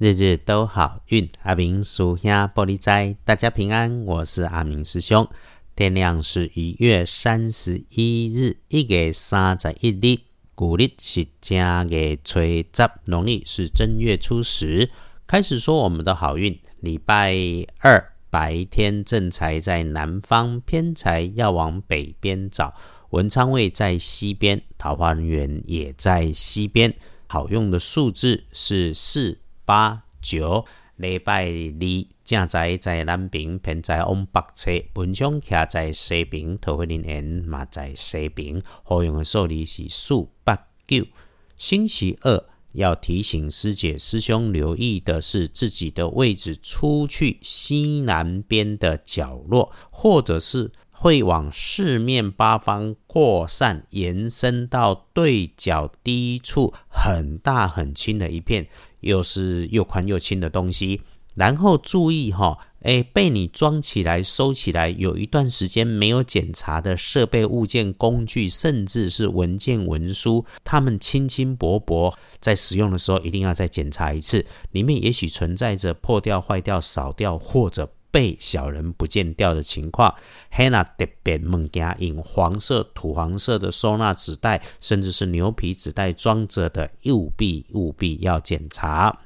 日日都好运。阿明属下玻璃斋，大家平安。我是阿明师兄。天亮是一月三十一日，一月三十一日，古历是正月初十，农历是正月初十。开始说我们的好运。礼拜二白天正财在南方，偏财要往北边找。文昌位在西边，桃花源也在西边。好用的数字是四八九。礼拜二正在在南边，偏在往北侧。文章徛在西边，桃花源嘛在西边。好用的数字是四八九。星期二要提醒师姐师兄留意的是，自己的位置出去西南边的角落，或者是。会往四面八方扩散，延伸到对角低处很大很轻的一片，又是又宽又轻的东西。然后注意哈，哎，被你装起来、收起来，有一段时间没有检查的设备、物件、工具，甚至是文件、文书，它们轻轻薄薄，在使用的时候一定要再检查一次，里面也许存在着破掉、坏掉、少掉或者。被小人不见掉的情况，黑那特别物件，用黄色、土黄色的收纳纸袋，甚至是牛皮纸袋装着的，务必务必要检查。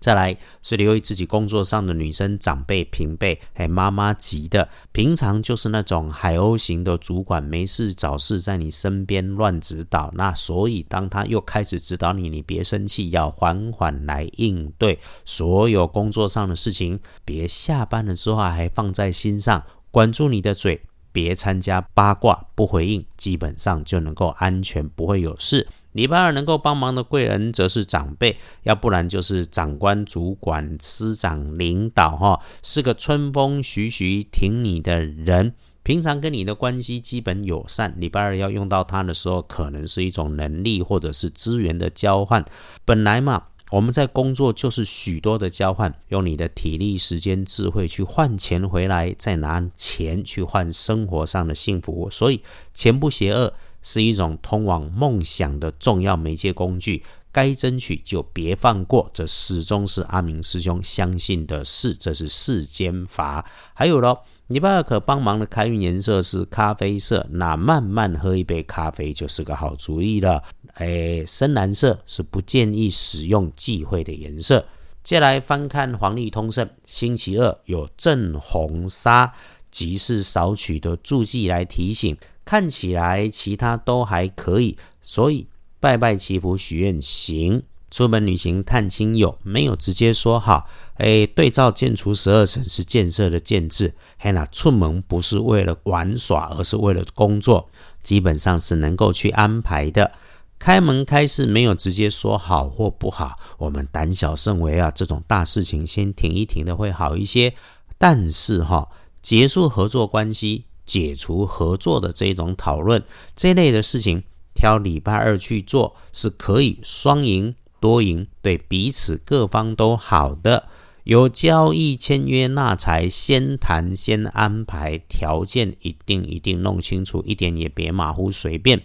再来是留意自己工作上的女生长辈、平辈，还妈妈级的，平常就是那种海鸥型的主管，没事找事在你身边乱指导。那所以当他又开始指导你，你别生气，要缓缓来应对所有工作上的事情。别下班了之后还放在心上，管住你的嘴，别参加八卦，不回应，基本上就能够安全，不会有事。礼拜二能够帮忙的贵人，则是长辈，要不然就是长官、主管、师长、领导，哈，是个春风徐徐挺你的人。平常跟你的关系基本友善，礼拜二要用到他的时候，可能是一种能力或者是资源的交换。本来嘛，我们在工作就是许多的交换，用你的体力、时间、智慧去换钱回来，再拿钱去换生活上的幸福。所以，钱不邪恶。是一种通往梦想的重要媒介工具，该争取就别放过，这始终是阿明师兄相信的事，这是世间法。还有咯，你爸可帮忙的开运颜色是咖啡色，那慢慢喝一杯咖啡就是个好主意了。哎，深蓝色是不建议使用忌讳的颜色。接下来翻看黄历通胜，星期二有正红砂，即是少取的注记来提醒。看起来其他都还可以，所以拜拜祈福许愿行。出门旅行探亲友没有直接说好，哎，对照建除十二城是建设的建制，嘿那出门不是为了玩耍，而是为了工作，基本上是能够去安排的。开门开市没有直接说好或不好，我们胆小慎微啊，这种大事情先停一停的会好一些。但是哈，结束合作关系。解除合作的这种讨论，这类的事情，挑礼拜二去做是可以双赢多赢，对彼此各方都好的。有交易签约纳财，先谈先安排，条件一定一定弄清楚，一点也别马虎随便。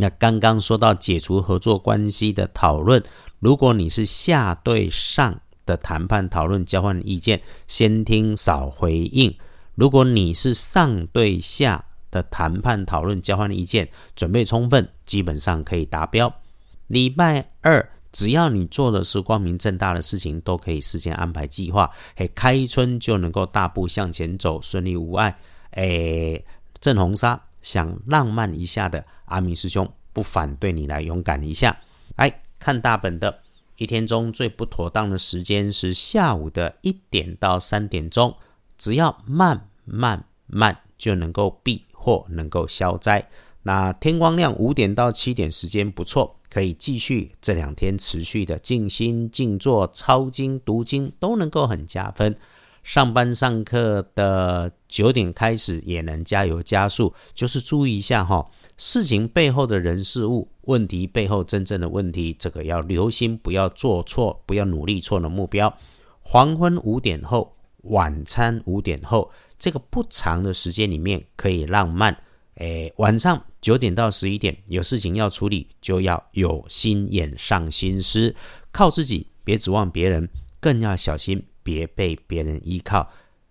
那刚刚说到解除合作关系的讨论，如果你是下对上的谈判讨论，交换意见，先听少回应。如果你是上对下的谈判讨论交换意见，准备充分，基本上可以达标。礼拜二，只要你做的是光明正大的事情，都可以事先安排计划，嘿，开春就能够大步向前走，顺利无碍。诶，正红沙想浪漫一下的阿明师兄，不反对你来勇敢一下。来看大本的一天中最不妥当的时间是下午的一点到三点钟。只要慢慢慢就能够避或能够消灾。那天光亮五点到七点时间不错，可以继续这两天持续的静心静坐、抄经读经都能够很加分。上班上课的九点开始也能加油加速，就是注意一下哈，事情背后的人事物问题背后真正的问题，这个要留心，不要做错，不要努力错了目标。黄昏五点后。晚餐五点后，这个不长的时间里面可以浪漫。诶，晚上九点到十一点有事情要处理，就要有心眼上心思，靠自己，别指望别人。更要小心，别被别人依靠。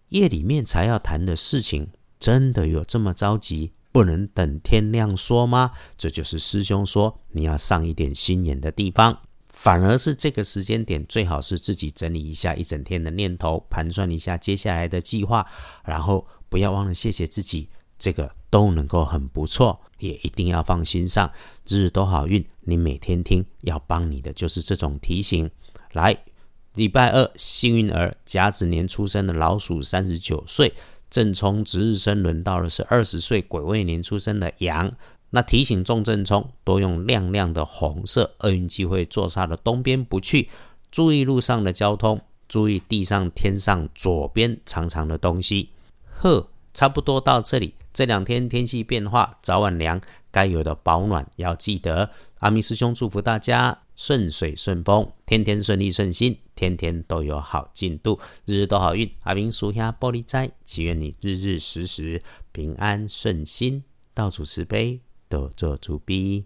夜里面才要谈的事情，真的有这么着急？不能等天亮说吗？这就是师兄说你要上一点心眼的地方。反而是这个时间点，最好是自己整理一下一整天的念头，盘算一下接下来的计划，然后不要忘了谢谢自己，这个都能够很不错，也一定要放心上。日日都好运，你每天听要帮你的就是这种提醒。来，礼拜二幸运儿甲子年出生的老鼠三十九岁，正冲值日生轮到的是二十岁癸未年出生的羊。那提醒重正冲多用亮亮的红色，厄运机会坐煞的东边不去，注意路上的交通，注意地上天上左边长长的东西。呵，差不多到这里。这两天天气变化，早晚凉，该有的保暖要记得。阿明师兄祝福大家顺水顺风，天天顺利顺心，天天都有好进度，日日都好运。阿明属下玻璃斋，祈愿你日日时时平安顺心，到处慈悲。多做主逼。